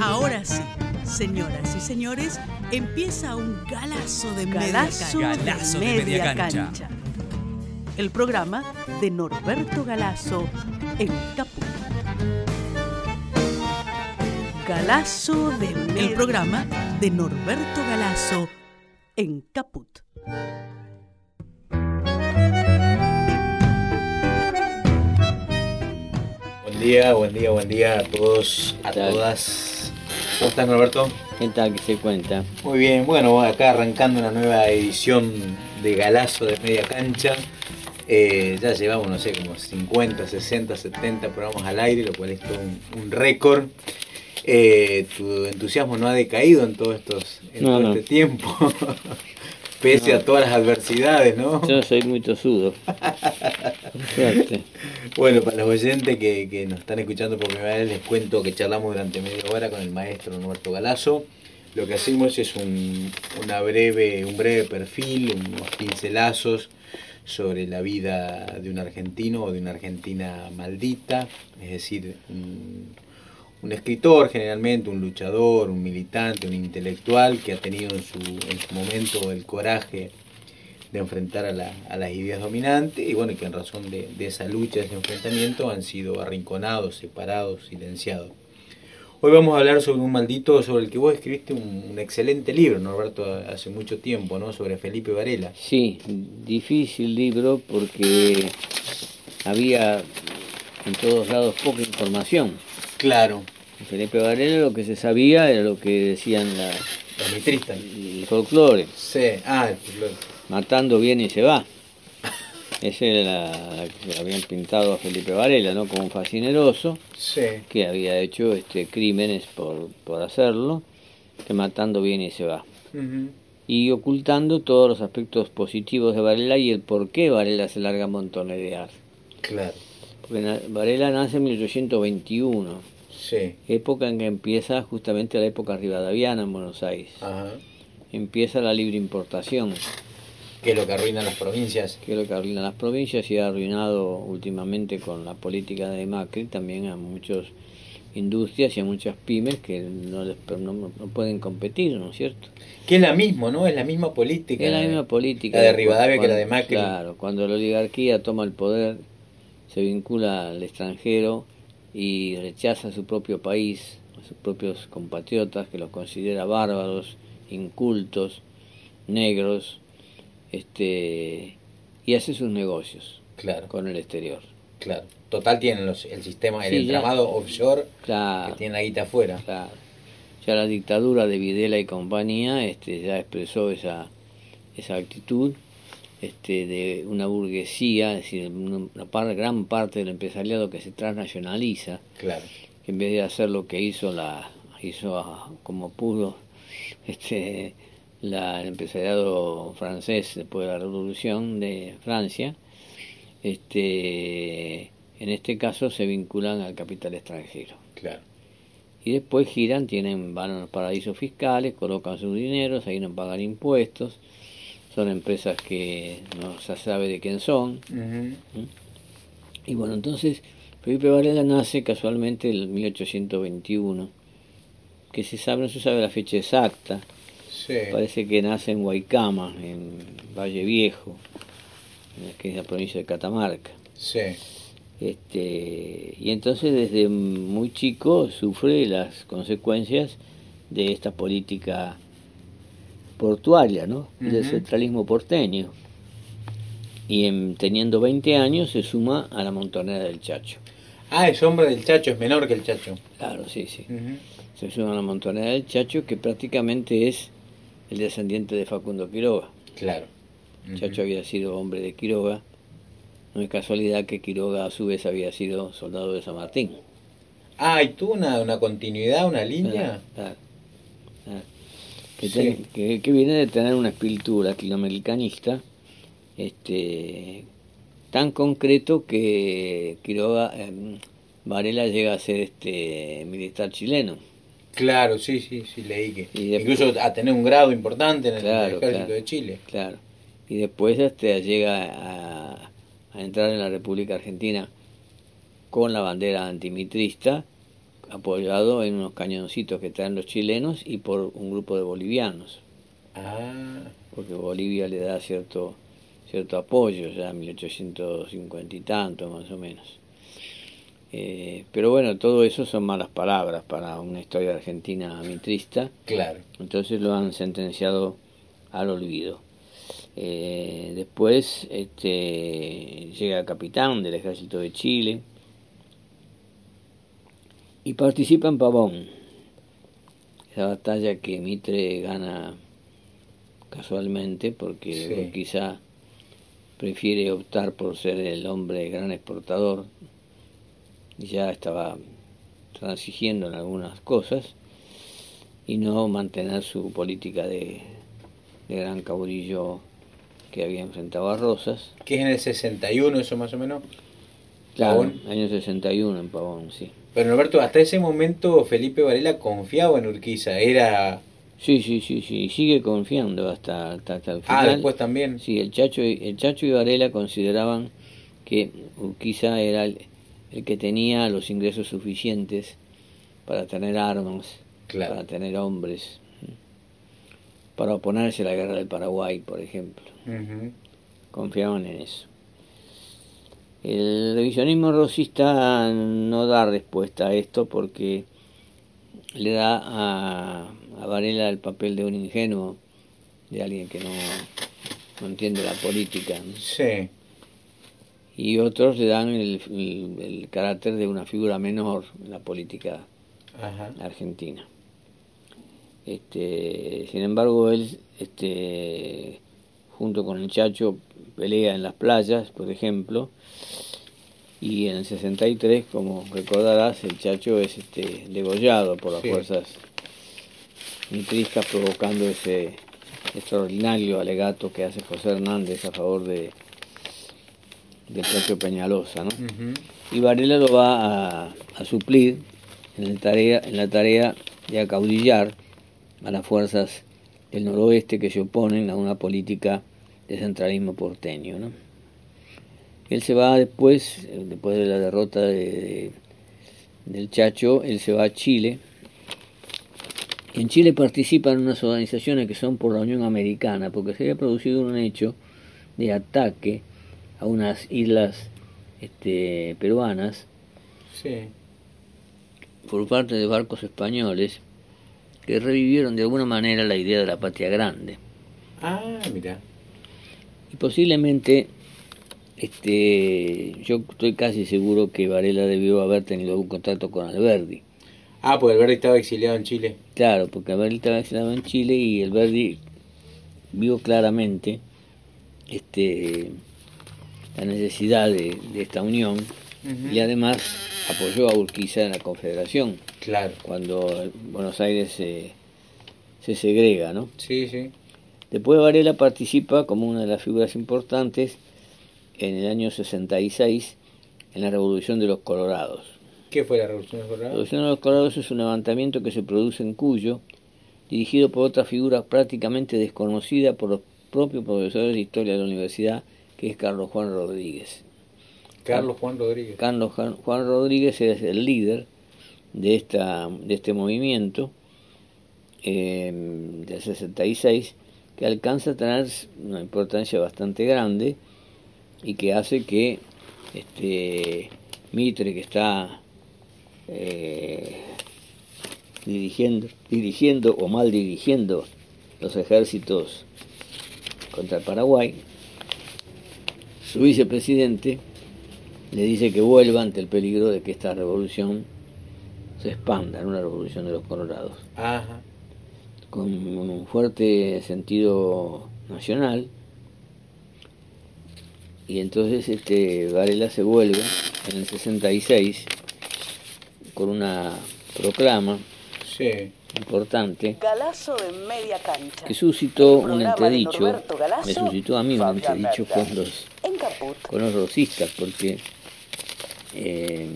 Ahora sí, señoras y señores, empieza un galazo de Galazo media de cancha. media cancha. El programa de Norberto Galazo en Caput. Galazo de media El programa de Norberto Galazo en Caput. Buen día, buen día, buen día a todos, a todas. ¿Cómo estás, Norberto? ¿Qué tal que se cuenta? Muy bien, bueno, acá arrancando una nueva edición de Galazo de Media Cancha. Eh, ya llevamos, no sé, como 50, 60, 70 programas al aire, lo cual es todo un, un récord. Eh, tu entusiasmo no ha decaído en, todos estos, en No, todo no. este tiempo, pese No. a todas las adversidades, ¿no? Yo soy muy tosudo. Bueno, para los oyentes que, que nos están escuchando por primera vez, les cuento que charlamos durante media hora con el maestro Norberto Galazo. Lo que hacemos es un, una breve, un breve perfil, unos pincelazos sobre la vida de un argentino o de una argentina maldita, es decir, un, un escritor generalmente, un luchador, un militante, un intelectual que ha tenido en su, en su momento el coraje de enfrentar a, la- a las ideas dominantes y bueno, que en razón de, de esa lucha, de ese enfrentamiento han sido arrinconados, separados, silenciados. Hoy vamos a hablar sobre un maldito sobre el que vos escribiste un, un excelente libro, Norberto, hace mucho tiempo, ¿no? Sobre Felipe Varela. Sí, difícil libro porque había en todos lados poca información. Claro, De Felipe Varela lo que se sabía era lo que decían la, los mitristas. el folclore. Sí, ah, el folclore. Matando bien y se va. Esa era la, la que se habían pintado a Felipe Varela, ¿no? Como un fascineroso Sí, que había hecho este crímenes por, por hacerlo, que matando bien y se va. Y ocultando todos los aspectos positivos de Varela y el por qué Varela se larga a montonerear. claro, Porque na- Varela nace en 1821, sí, época en que empieza justamente la época rivadaviana en Buenos Aires. ajá. Empieza la libre importación, Que es lo que arruina las provincias. que es lo que arruina las provincias y ha arruinado últimamente con la política de Macri también a muchas industrias y a muchas pymes que no, les, no, no pueden competir, ¿no es cierto? Que es la misma, ¿no? Es la misma política. Es la misma política. La de Rivadavia que la de Cuando- Macri. Claro, cuando la oligarquía toma el poder, se vincula al extranjero y rechaza a su propio país, a sus propios compatriotas, que los considera bárbaros, incultos, negros, este y hace sus negocios Claro, con el exterior. claro. Total tienen los, el sistema, el Sí, ya. entramado offshore Claro, que tiene la guita afuera. claro. Ya la dictadura de Videla y compañía este, ya expresó esa, esa actitud este, de una burguesía, es decir, una, par- gran parte del empresariado que se transnacionaliza, Claro. que en vez de hacer lo que hizo la hizo a- como pudo este la, el empresariado francés después de la revolución de Francia este en este caso se vinculan al capital extranjero Claro. y después giran tienen van a los paraísos fiscales colocan sus dineros ahí no pagan impuestos son empresas que no se sabe de quién son Ujú. y bueno, entonces Felipe Varela nace casualmente en 1821, que se sabe, no se sabe la fecha exacta, Sí. parece que nace en Guaycama, en Valle Viejo, que es la provincia de Catamarca. Sí. Este, y entonces desde muy chico sufre las consecuencias de esta política portuaria, ¿no? Del centralismo porteño. Y en- teniendo 20 años se suma a la montonera del Chacho. Ah, es hombre del Chacho, es menor que el Chacho. Claro, sí, sí. Se suma a la montonera del Chacho, que prácticamente es el descendiente de Facundo Quiroga. Claro. Chacho había sido hombre de Quiroga. No es casualidad que Quiroga a su vez había sido soldado de San Martín. Ah, ¿y tuvo una, una continuidad, una línea? Claro, claro. Que, Sí. ten- que, que viene de tener un espíritu latinoamericanista este, tan concreto que Quiroga, em, Varela llega a ser este militar chileno. Claro, sí, sí, sí, leí que. Y después- Incluso a tener un grado importante en el Claro, ejército claro. de Chile. Claro. Y después este, llega a, a entrar en la República Argentina con la bandera antimitrista, apoyado en unos cañoncitos que traen los chilenos y por un grupo de bolivianos. Ah, porque Bolivia le da cierto cierto apoyo ya en 1850 y tanto más o menos. Eh, pero bueno, todo eso son malas palabras para una historia argentina mitrista. claro. Entonces lo han sentenciado al olvido. Eh, después este, llega el capitán del ejército de Chile y participa en Pavón, esa batalla que Mitre gana casualmente porque Sí. quizá prefiere optar por ser el hombre gran exportador y ya estaba transigiendo en algunas cosas y no mantener su política de, de gran caudillo que había enfrentado a Rosas. ¿Qué es en el 61 eso más o menos? Claro, Pavón. año 61 en Pavón, sí. Pero Norberto, hasta ese momento Felipe Varela confiaba en Urquiza, era... Sí, sí, sí, sí, sigue confiando hasta, hasta, hasta el Ah, final. después también. Sí, el Chacho, y- el Chacho y Varela consideraban que Urquiza era el, el que tenía los ingresos suficientes para tener armas, Claro. para tener hombres, para oponerse a la guerra del Paraguay, por ejemplo. Confiaban en eso. El revisionismo rosista no da respuesta a esto porque le da a, a Varela el papel de un ingenuo, de alguien que no, no entiende la política. ¿no? Sí, Y otros le dan el, el- el carácter de una figura menor en la política ajá. argentina. Este, sin embargo, él, este, junto con el Chacho, pelea en las playas, por ejemplo, y en el 63, como recordarás, el Chacho es este, degollado por las Sí. fuerzas mitristas, provocando ese extraordinario alegato que hace José Hernández a favor de del Chacho Peñalosa, ¿no? Y Varela lo va a, a suplir en, el tarea, en la tarea de acaudillar a las fuerzas del noroeste que se oponen a una política de centralismo porteño. ¿no? Él se va después, eh, después de la derrota de- de- del Chacho, él se va a Chile. En Chile participa en unas organizaciones que son por la Unión Americana, porque se había producido un hecho de ataque a unas islas este, peruanas Sí. por parte de barcos españoles que revivieron de alguna manera la idea de la patria grande. Ah, mira. Y posiblemente, este, yo estoy casi seguro que Varela debió haber tenido algún contacto con Alberdi. Ah, pues Alberti estaba exiliado en Chile. Claro, porque Alberdi estaba exilado en Chile y Alberdi vio claramente este, la necesidad de, de esta unión y además apoyó a Urquiza en la Confederación Claro. cuando Buenos Aires se, se segrega, ¿no? Sí, sí. Después Varela participa como una de las figuras importantes en el año 66 en la Revolución de los Colorados. ¿Qué fue la Revolución de La Colorado? Revolución de los Colorados es un levantamiento que se produce en Cuyo, dirigido por otra figura prácticamente desconocida por los propios profesores de historia de la universidad, que es Carlos Juan Rodríguez. Carlos Juan Rodríguez. Carlos Juan Juan Rodríguez es el líder de, esta, de este movimiento eh, del 66 que alcanza a tener una importancia bastante grande y que hace que este Mitre que está eh, dirigiendo dirigiendo o mal dirigiendo los ejércitos contra el Paraguay su vicepresidente le dice que vuelva ante el peligro de que esta revolución se expanda en una revolución de los colorados. Con un fuerte sentido nacional. Y entonces este Varela se vuelve en el 66 con una proclama Sí. importante Galazo de media cancha. que suscitó un entredicho, Galazo, me suscitó a mí un entredicho con los con los rosistas, porque eh,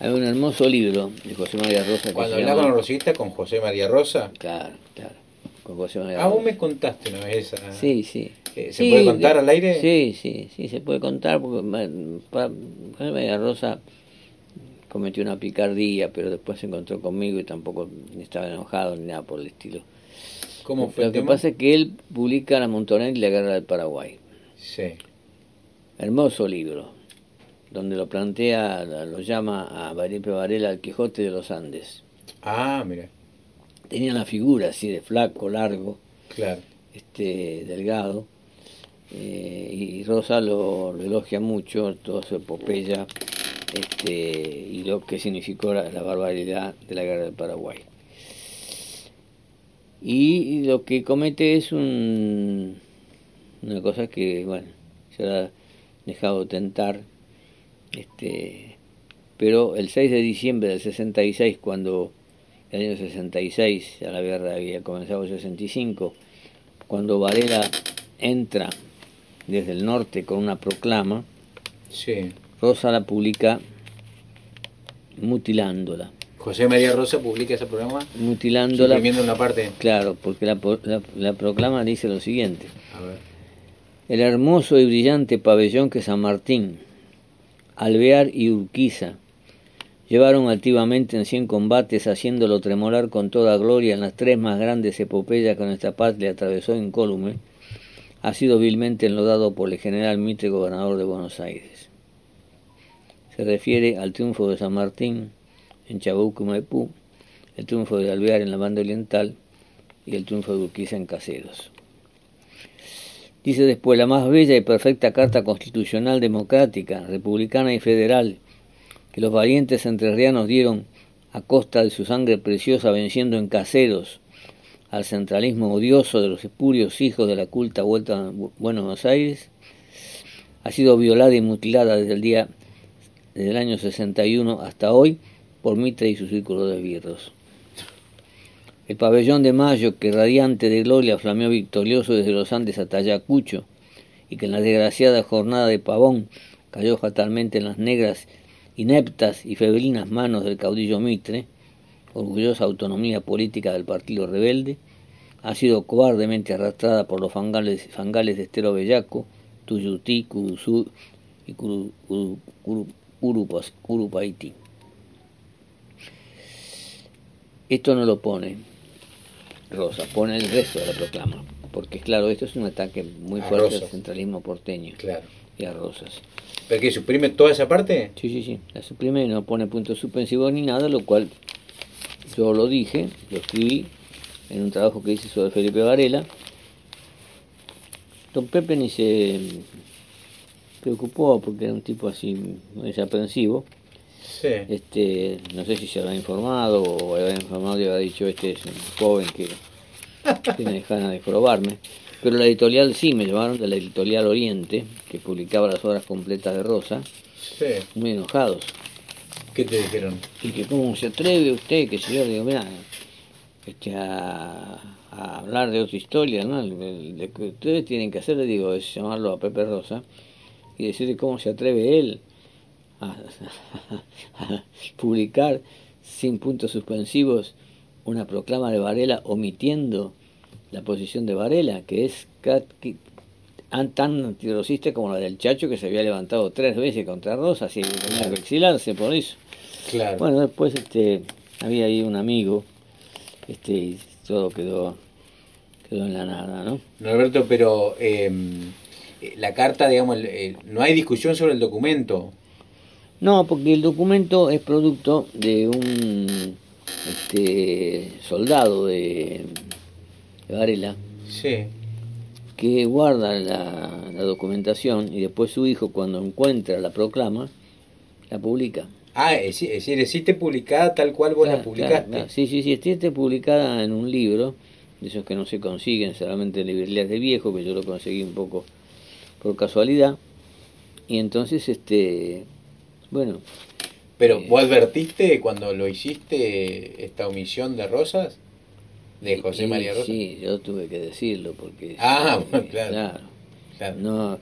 hay un hermoso libro de José María Rosa Cuando hablaba con Rosita, con José María Rosa. Claro, claro, con José María Ah, Rosa. me contaste una vez esa. Sí, sí. Eh, ¿se Sí, puede contar al aire? Sí, sí, sí, se puede contar, porque José María Rosa cometió una picardía, pero después se encontró conmigo y tampoco estaba enojado ni nada por el estilo. ¿Cómo fue Lo el que tema? pasa es que él publica La Montonera y la Guerra del Paraguay. Sí. Hermoso libro, donde lo plantea, lo llama a Felipe Varela el Quijote de los Andes. Ah, mira, Tenía una figura así de flaco, largo, claro. este delgado, eh, y Rosa lo, lo elogia mucho, toda su epopeya, este, y lo que significó la, la barbaridad de la guerra del Paraguay. Y lo que comete es un, una cosa que, bueno, se ha dejado tentar, este, pero el 6 de diciembre del 66, cuando el año 66, ya la guerra había comenzado en el 65, cuando Varela entra desde el norte con una proclama, Sí. Rosa la publica mutilándola. José María Rosa publica ese programa Mutilándola, una parte. claro, porque la, la- la proclama dice lo siguiente. A ver. El hermoso y brillante pabellón que San Martín, Alvear y Urquiza llevaron altivamente en cien combates, haciéndolo tremolar con toda gloria en las tres más grandes epopeyas que nuestra patria atravesó incólume, ha sido vilmente enlodado por el general Mitre, gobernador de Buenos Aires. Se refiere al triunfo de San Martín en Chabuco y Maipú, el triunfo de Alvear en la banda oriental y el triunfo de Urquiza en Caseros. Dice después, la más bella y perfecta carta constitucional democrática, republicana y federal, que los valientes entrerrianos dieron a costa de su sangre preciosa venciendo en caseros al centralismo odioso de los espurios hijos de la culta vuelta a Bu- Buenos Aires, ha sido violada y mutilada desde el día desde el año 61 hasta hoy por Mitre y su círculo de esbirros. El pabellón de Mayo, que radiante de gloria flameó victorioso desde los Andes hasta Ayacucho, y que en la desgraciada jornada de Pavón cayó fatalmente en las negras, ineptas y febrinas manos del caudillo Mitre, orgullosa autonomía política del partido rebelde, ha sido cobardemente arrastrada por los fangales, fangales de Estero Bellaco, Tuyutí, Curuzú y Curu-. Esto no lo pone Rosa, pone el resto de la proclama, porque claro, esto es un ataque muy A fuerte al centralismo porteño Claro. y a Rosas. ¿Pero que suprime toda esa parte? Sí, sí, sí, la suprime y no pone puntos suspensivos ni nada, lo cual yo lo dije, lo escribí en un trabajo que hice sobre Felipe Varela. Don Pepe ni se preocupó porque era un tipo así muy desaprensivo. Sí. Este, no sé si se habrá informado o habrá informado y habrá dicho este es un joven que tiene ganas de probarme. Pero la editorial sí, me llamaron de la editorial Oriente, que publicaba las obras completas de Rosa, Sí. muy enojados. ¿Qué te dijeron? Y que cómo se atreve usted, que yo digo, mira, este, a, a hablar de otra historia, ¿no? Lo que ustedes tienen que hacer, le digo, es llamarlo a Pepe Rosa y decirle cómo se atreve él a, a publicar sin puntos suspensivos una proclama de Varela omitiendo la posición de Varela, que es tan antirrosista como la del Chacho que se había levantado tres veces contra Rosa, así que tenía que exilarse por eso. Claro. Bueno, después este había ahí un amigo, este y todo quedó quedó en la nada, ¿no? Norberto, pero eh, la carta, digamos, el- el- no hay discusión sobre el documento. No, porque el documento es producto de un este, soldado de, Varela Sí. que guarda la, la documentación y después su hijo cuando encuentra la proclama la publica. Ah, es, es decir, existe publicada tal cual vos la Claro, publicaste. claro, claro. Sí, sí, sí, está publicada en un libro, de esos que no se consiguen solamente en librerías de viejo, que yo lo conseguí un poco por casualidad. Y entonces, este, bueno, Pero Eh, vos advertiste cuando lo hiciste esta omisión de Rosas, de José y- María Rosas. Sí, yo tuve que decirlo porque... Ah, eh, claro. claro. Claro. No,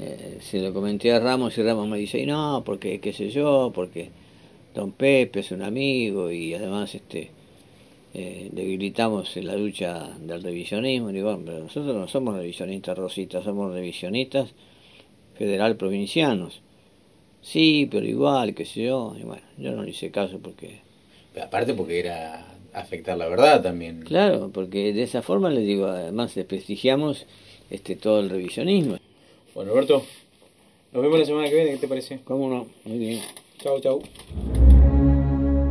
eh, se lo comenté a Ramos y Ramos me dice, "Y no, porque qué sé yo, porque Don Pepe es un amigo y además este eh, debilitamos en la lucha del revisionismo. Y digo, "Bueno, pero nosotros no somos revisionistas rositas, somos revisionistas federal provincianos. Sí, pero igual, qué sé yo. Y bueno, yo no le hice caso porque... Pero aparte porque era afectar la verdad también. Claro, porque de esa forma, les digo, además desprestigiamos este, todo el revisionismo. Bueno, Alberto, nos vemos la semana que viene, ¿qué te parece? ¿Cómo no? Muy bien. Chau, chau.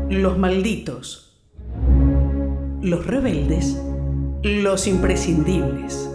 Los malditos. Los rebeldes. Los imprescindibles.